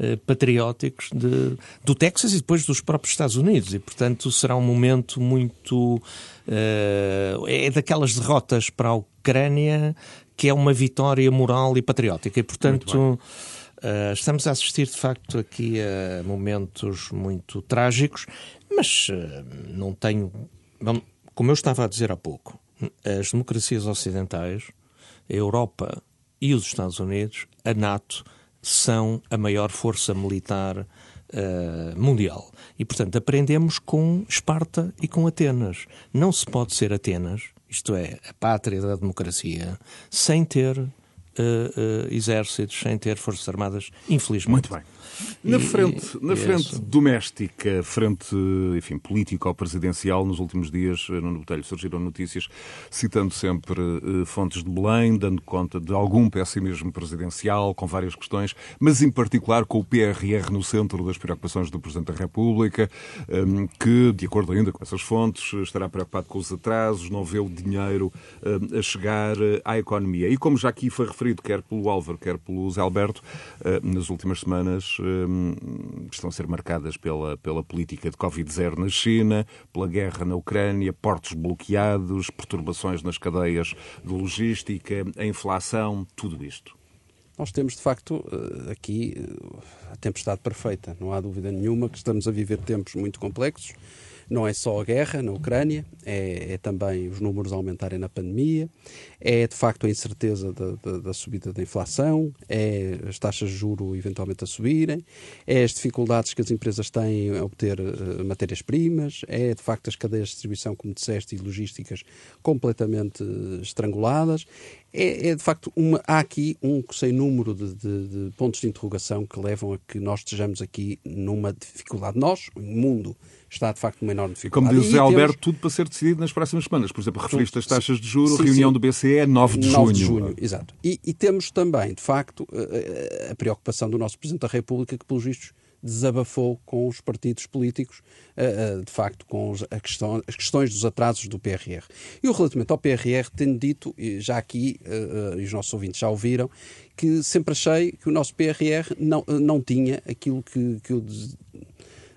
uh, patrióticos de, do Texas e depois dos próprios Estados Unidos e, portanto, será um momento muito uh, é daquelas derrotas para a Ucrânia que é uma vitória moral e patriótica e, portanto Uh, estamos a assistir, de facto, aqui a momentos muito trágicos, mas uh, não tenho. como eu estava a dizer há pouco, as democracias ocidentais, a Europa e os Estados Unidos, a NATO, são a maior força militar uh, mundial. E, portanto, aprendemos com Esparta e com Atenas. Não se pode ser Atenas, isto é, a pátria da democracia, sem ter uh, exércitos, sem ter forças armadas, infelizmente. Muito bem. Na frente, e, na frente doméstica, frente enfim, político-presidencial, nos últimos dias, eh, no Botelho, surgiram notícias citando sempre uh, fontes de Belém, dando conta de algum pessimismo presidencial, com várias questões, mas em particular com o PRR no centro das preocupações do Presidente da República, um, ehm, que, de acordo ainda com essas fontes, estará preocupado com os atrasos, não vê o dinheiro uh, a chegar à economia. E como já aqui foi referido, quer pelo Álvaro, quer pelo Zé Alberto, uh, nas últimas semanas, Hum, estão a ser marcadas pela, pela política de Covid-0 na China, pela guerra na Ucrânia, portos bloqueados, perturbações nas cadeias de logística, a inflação, tudo isto. Nós temos, de facto, eh, aqui eh, a tempestade perfeita. Não há dúvida nenhuma que estamos a viver tempos muito complexos não é só a guerra na Ucrânia, é, é também os números aumentarem na pandemia, é de facto a incerteza da, da, da, subida da inflação, é as taxas de juro eventualmente a subirem, é as dificuldades que as empresas têm a obter uh, matérias-primas, é de facto as cadeias de distribuição, como disseste, e logísticas completamente estranguladas, é, é de facto, uma, há aqui um sem número de, de, de, pontos de interrogação que levam a que nós estejamos aqui numa dificuldade. Nós, o mundo, está de facto numa enorme dificuldade. Como diz o Alberto, temos... tudo para ser decidido nas próximas semanas. Por exemplo, referiste as taxas de juros, reunião sim. do BCE, 9 de 9 junho. de junho, exato. E, e temos também, de facto, a, a preocupação do nosso Presidente da República, que, pelos vistos, desabafou com os partidos políticos, de facto, com as questões dos atrasos do PRR. E relativamente ao PRR, tenho dito, já aqui, e os nossos ouvintes já ouviram, que sempre achei que o nosso PRR não, não tinha aquilo que, que eu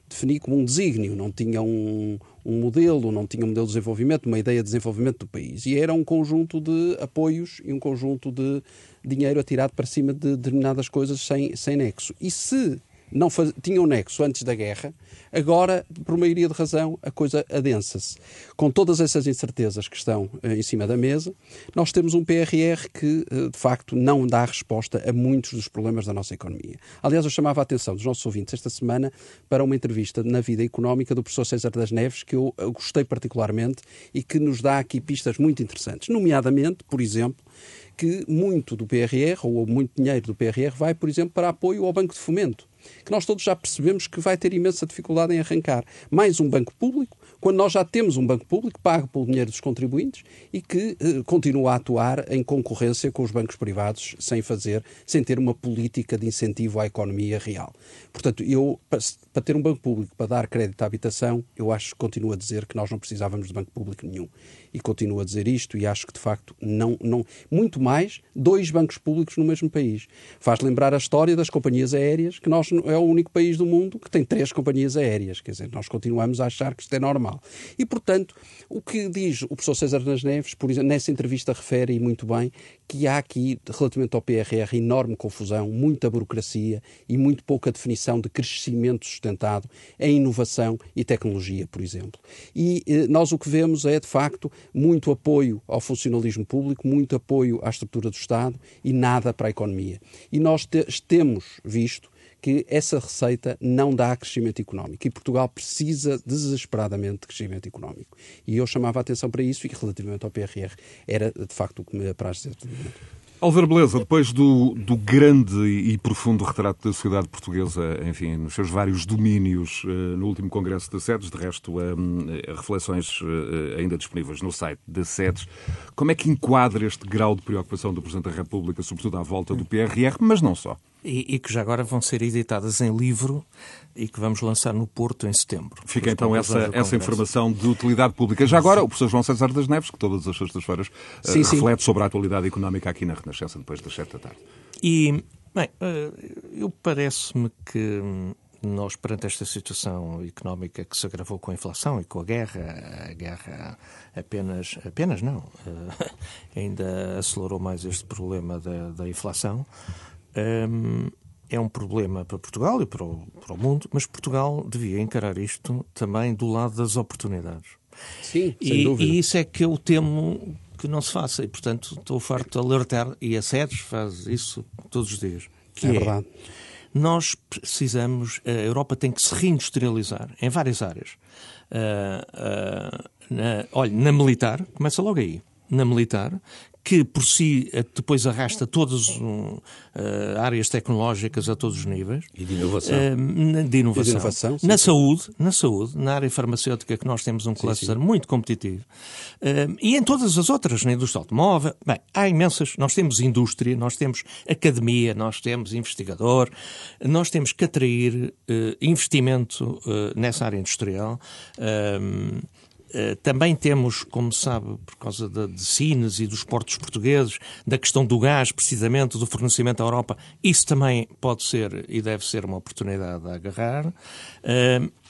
defini como um desígnio, não tinha um, um modelo, não tinha um modelo de desenvolvimento, uma ideia de desenvolvimento do país. E era um conjunto de apoios e um conjunto de dinheiro atirado para cima de determinadas coisas sem, sem nexo. E se não faz, tinham nexo antes da guerra, agora, por maioria de razão, a coisa adensa-se. Com todas essas incertezas que estão uh, em cima da mesa, nós temos um PRR que, uh, de facto, não dá resposta a muitos dos problemas da nossa economia. Aliás, eu chamava a atenção dos nossos ouvintes esta semana para uma entrevista na vida económica do professor César das Neves, que eu gostei particularmente e que nos dá aqui pistas muito interessantes. Nomeadamente, por exemplo, que muito do PRR, ou muito dinheiro do PRR, vai, por exemplo, para apoio ao Banco de Fomento que nós todos já percebemos que vai ter imensa dificuldade em arrancar. Mais um banco público, quando nós já temos um banco público pago pelo dinheiro dos contribuintes e que eh, continua a atuar em concorrência com os bancos privados sem fazer, sem ter uma política de incentivo à economia real. Portanto, eu, para, para ter um banco público para dar crédito à habitação, eu acho que continuo a dizer que nós não precisávamos de banco público nenhum e continuo a dizer isto e acho que de facto não, não muito mais dois bancos públicos no mesmo país. Faz lembrar a história das companhias aéreas, que nós é o único país do mundo que tem três companhias aéreas, quer dizer, nós continuamos a achar que isto é normal. E portanto, o que diz o professor César das Neves, por exemplo, nessa entrevista refere e muito bem que há aqui relativamente ao PRR enorme confusão, muita burocracia e muito pouca definição de crescimento sustentado em inovação e tecnologia, por exemplo. E eh, nós o que vemos é de facto muito apoio ao funcionalismo público, muito apoio à estrutura do Estado e nada para a economia. E nós te temos visto que essa receita não dá crescimento económico e Portugal precisa desesperadamente de crescimento económico. E eu chamava a atenção para isso e relativamente ao PRR era de facto o que me apraz dizer. Álvaro Beleza, depois do, do, grande e profundo retrato da sociedade portuguesa, enfim, nos seus vários domínios, eh, no último Congresso de SEDES, de resto, eh, reflexões eh, ainda disponíveis no site da SEDES, como é que enquadra este grau de preocupação do Presidente da República, sobretudo à volta do PRR, mas não só? E, e, que já agora vão ser editadas em livro e que vamos lançar no Porto em setembro. Fica então essa, essa informação de utilidade pública. Já agora, o professor João César das Neves, que todas as sextas-feiras uh, reflete sobre a atualidade económica aqui na Renascença, depois das sete da tarde. E, bem, uh, eu parece-me que nós, perante esta situação económica que se agravou com a inflação e com a guerra, a guerra apenas, apenas não, uh, ainda acelerou mais este problema da, da inflação um, é um problema para Portugal e para o, para o mundo, mas Portugal devia encarar isto também do lado das oportunidades. Sim, e, sem dúvida. E isso é que eu temo que não se faça. E, portanto, estou farto de alertar, e a SEDES faz isso todos os dias. Que é, é verdade. Nós precisamos, a Europa tem que se reindustrializar em várias áreas. Uh, uh, na, olha, na militar, começa logo aí na militar, que por si eh, depois arrasta todas uh, áreas tecnológicas a todos os níveis. E de inovação. Uh, de inovação. De inovação na saúde, na saúde, na área farmacêutica, que nós temos um cluster sim, sim. muito competitivo. Uh, e em todas as outras, na indústria automóvel. Bem, há imensas. Nós temos indústria, nós temos academia, nós temos investigador, nós temos que atrair investimento nessa área industrial. Eh, também temos, como sabe, por causa de, de Sines e dos portos portugueses, da questão do gás, precisamente, do fornecimento à Europa, isso também pode ser e deve ser uma oportunidade a agarrar.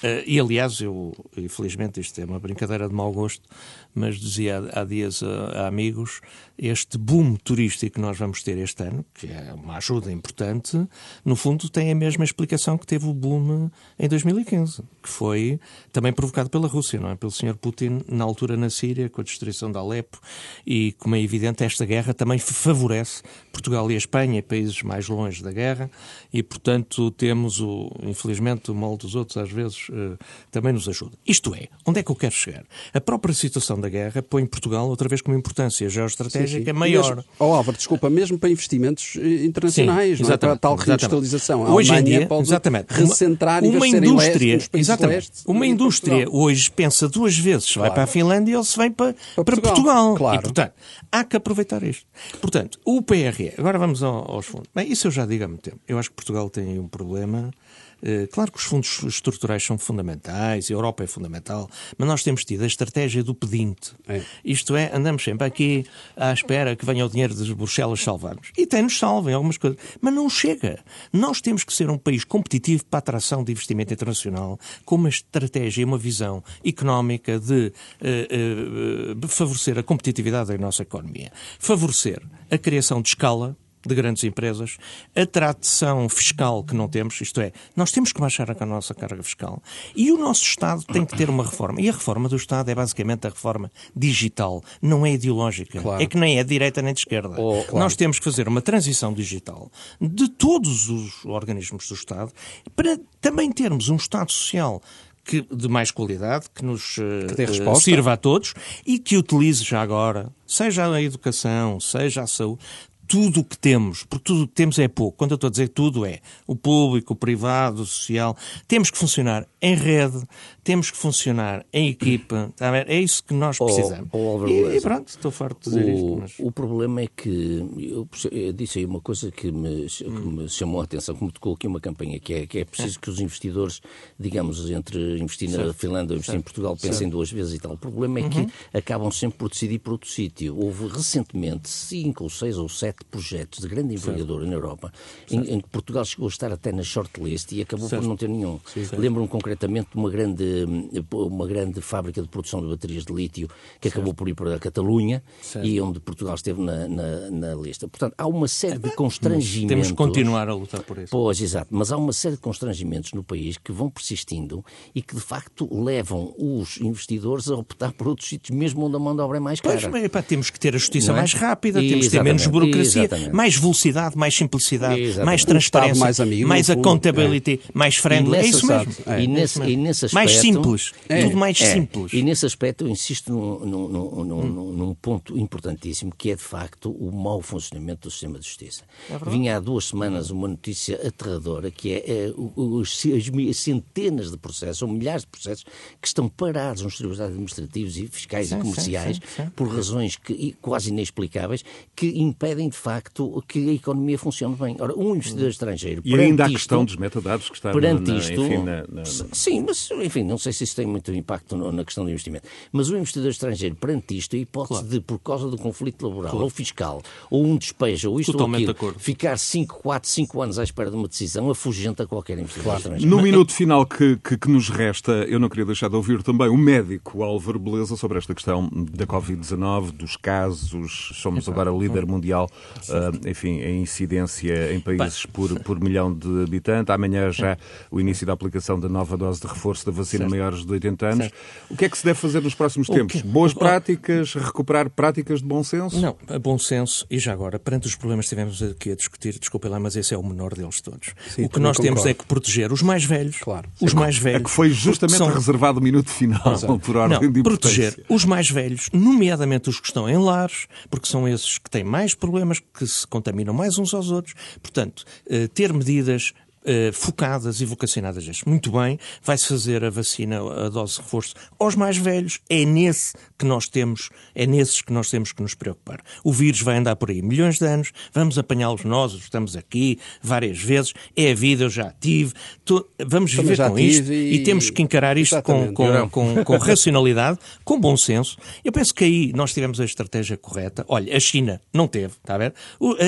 Uh, e aliás, eu, infelizmente, isto é uma brincadeira de mau gosto, mas dizia há, dias a, a, amigos: este boom turístico que nós vamos ter este ano, que é uma ajuda importante, no fundo tem a mesma explicação que teve o boom em 2015, que foi também provocado pela Rússia, não é? Pelo Sr. Putin, na altura na Síria, com a destruição de Alepo, e como é evidente, esta guerra também favorece Portugal e a Espanha, países mais longe da guerra, e portanto temos, o, infelizmente, o mal dos outros às vezes uh, também nos ajuda. Isto é, onde é que eu quero chegar? A própria situação da guerra põe Portugal outra vez com uma importância geoestratégica maior. Mesmo, oh Álvaro, desculpa, mesmo para investimentos eh, internacionais, sim, não é? para a tal reindustrialização. Hoje em dia, pode exatamente, recentrar uma, uma indústria, leste, exatamente, leste, uma indústria hoje pensa duas vezes se vai para a Finlândia ou se vem para, para, para Portugal. Portugal. Claro. E, portanto, há que aproveitar isto. Portanto, o PRE, agora vamos aos fundos. Bem, isso eu já digo há muito tempo. Eu acho que Portugal tem um problema eh, claro que os fundos estruturais são fundamentais, a Europa é fundamental, mas nós temos tido a estratégia do pedinte. É. Isto é, andamos sempre aqui à espera que venha o dinheiro de Bruxelas salvar-nos. E tem-nos salvo em algumas coisas, mas não chega. Nós temos que ser um país competitivo para a atração de investimento internacional, com uma estratégia e uma visão económica de uh, uh, favorecer a competitividade da nossa economia, favorecer a criação de escala de grandes empresas, a tradição fiscal que não temos, isto é, nós temos que baixar a nossa carga fiscal e o nosso Estado tem que ter uma reforma. E a reforma do Estado é basicamente a reforma digital, não é ideológica. Claro. É que nem é de direita nem de esquerda. Oh, claro. Nós temos que fazer uma transição digital de todos os organismos do Estado para também termos um Estado social que, de mais qualidade, que nos que uh, sirva a todos e que utilize já agora, seja a educação, seja a saúde, tudo o que temos, porque tudo o que temos é pouco. Quando eu estou a dizer tudo é o público, o privado, o social. Temos que funcionar em rede, temos que funcionar em equipa. Ver? É isso que nós precisamos. Oh, oh, e, e, pronto, estou farto de dizer o, isto. Mas... O problema é que eu, eu, disse aí uma coisa que me, que me chamou a atenção, como tocou aqui uma campanha, que é que é preciso que os investidores, digamos, entre investir na Finlândia ou investir certo. em Portugal, pensem certo. duas vezes e tal. O problema é uhum. que acabam sempre por decidir por outro sítio. Houve recentemente cinco ou seis ou sete projetos de grande envergadura na Europa, em, em, que Portugal chegou a estar até na shortlist e acabou certo. por não ter nenhum. Lembro-me concretamente de uma grande, uma grande fábrica de produção de baterias de lítio que certo. acabou por ir para a Catalunha certo. e onde Portugal esteve na, na, na, lista. Portanto, há uma série de constrangimentos. Temos que continuar a lutar por isso. Pois, exato. Mas há uma série de constrangimentos no país que vão persistindo e que, de facto, levam os investidores a optar por outros sítios, mesmo onde a mão de obra é mais cara. Pois, mas, temos que ter a justiça é? mais rápida, temos que ter menos burocracia Exatamente. mais velocidade, mais simplicidade, Exatamente. mais transparência, mais, amigo, mais accountability, é. mais friendly. É isso mesmo. É. E, nesse, e nesse aspecto, mais simples. É. Tudo mais é. simples. E nesse aspecto eu insisto num, num, num, num, ponto importantíssimo, que é de facto o mau funcionamento do sistema de justiça. É Vinha há duas semanas uma notícia aterradora, que é, é os, as centenas de processos, ou milhares de processos, que estão parados nos tribunais administrativos e fiscais sim, e comerciais sim, sim, por razões que, quase inexplicáveis que impedem de facto que a economia funcione bem. Ora, um investidor estrangeiro. E ainda a questão dos metadados que está perante na, isto, enfim, na, na... Sim, mas enfim, não sei se isso tem muito impacto na questão do investimento. Mas o investidor estrangeiro, perante isto, a hipótese claro. de, por causa do conflito laboral claro. ou fiscal, ou um despejo, ou isto Totalmente ou aquilo, ficar 5, 4, 5 anos à espera de uma decisão, afugenta qualquer investidor claro. estrangeiro. No mas, minuto final que, que, que, nos resta, eu não queria deixar de ouvir também o médico Álvaro Beleza sobre esta questão da Covid-19, dos casos, somos agora líder mundial, uh, enfim, em incidência em países por, por milhão de habitantes. Amanhã já o início da aplicação da nova dose de reforço da vacina certo. maiores de 80 anos. Certo. O que é que se deve fazer nos próximos tempos? Boas práticas, recuperar práticas de bom senso? Não, bom senso, e já agora, perante os problemas que tivemos aqui a discutir, desculpe lá, mas esse é o menor deles todos. Sim, o que nós concordo. temos é que proteger os mais velhos, claro. os mais velhos. É que foi justamente são... reservado o minuto final Exato. por ordem não, de proteger os mais velhos, nomeadamente os que estão em lares, porque são esses que têm mais problemas, que se contaminam mais uns aos outros. Portanto, eh, ter medidas Uh, focadas e vocacionadas a Muito bem, vai-se fazer a vacina, a dose de reforço aos mais velhos. É nesse que nós temos, é nesses que nós temos que nos preocupar. O vírus vai andar por aí milhões de anos, vamos apanhá-los nós, estamos aqui várias vezes, é a vida, eu já tive, tô, vamos Também viver com isto e... e... temos que encarar isto com, com, com, com, racionalidade, com bom senso. Eu penso que aí nós tivemos a estratégia correta. Olha, a China não teve, está a ver?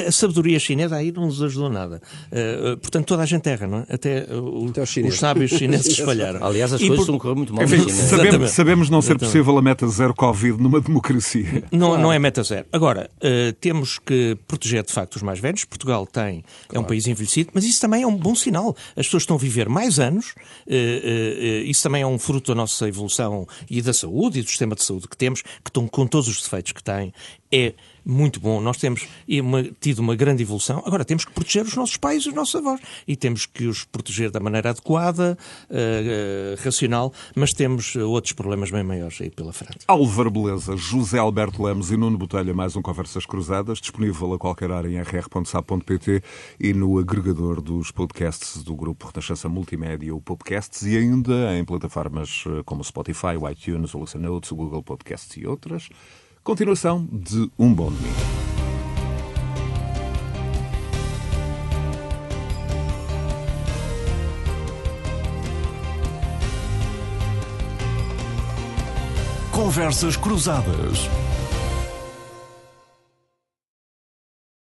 A sabedoria chinesa aí não nos ajudou nada. Uh, portanto, toda a gente erra, não é? Até, uh, Até os, os, sábios chineses falharam. Aliás, as e coisas por... estão a correr muito mal Enfim, sabemos, sabemos, não ser possível a meta zero Covid numa democracia. Não, claro. não é meta zero. Agora, uh, temos que proteger de facto os mais velhos. Portugal tem, claro. é um país envelhecido, mas isso também é um bom sinal. As pessoas estão a viver mais anos, uh, uh, isso também é um fruto da nossa evolução e da saúde e do sistema de saúde que temos, que estão com todos os defeitos que têm. É muito bom. Nós temos uma, tido uma grande evolução. Agora temos que proteger os nossos pais e os nossos avós. E temos que os proteger da maneira adequada, uh, uh, racional, mas temos outros problemas bem maiores aí pela frente. Álvaro Beleza, José Alberto Lemos e Nuno Botelho, mais um Conversas Cruzadas, disponível a qualquer hora em rr.sap.pt e no agregador dos podcasts do grupo Renascença Multimédia, o Podcasts, e ainda em plataformas eh, como Spotify, iTunes, o Listen Notes, o Google Podcasts e outras. Continuação de Um Bom Domingo. Conversas Cruzadas.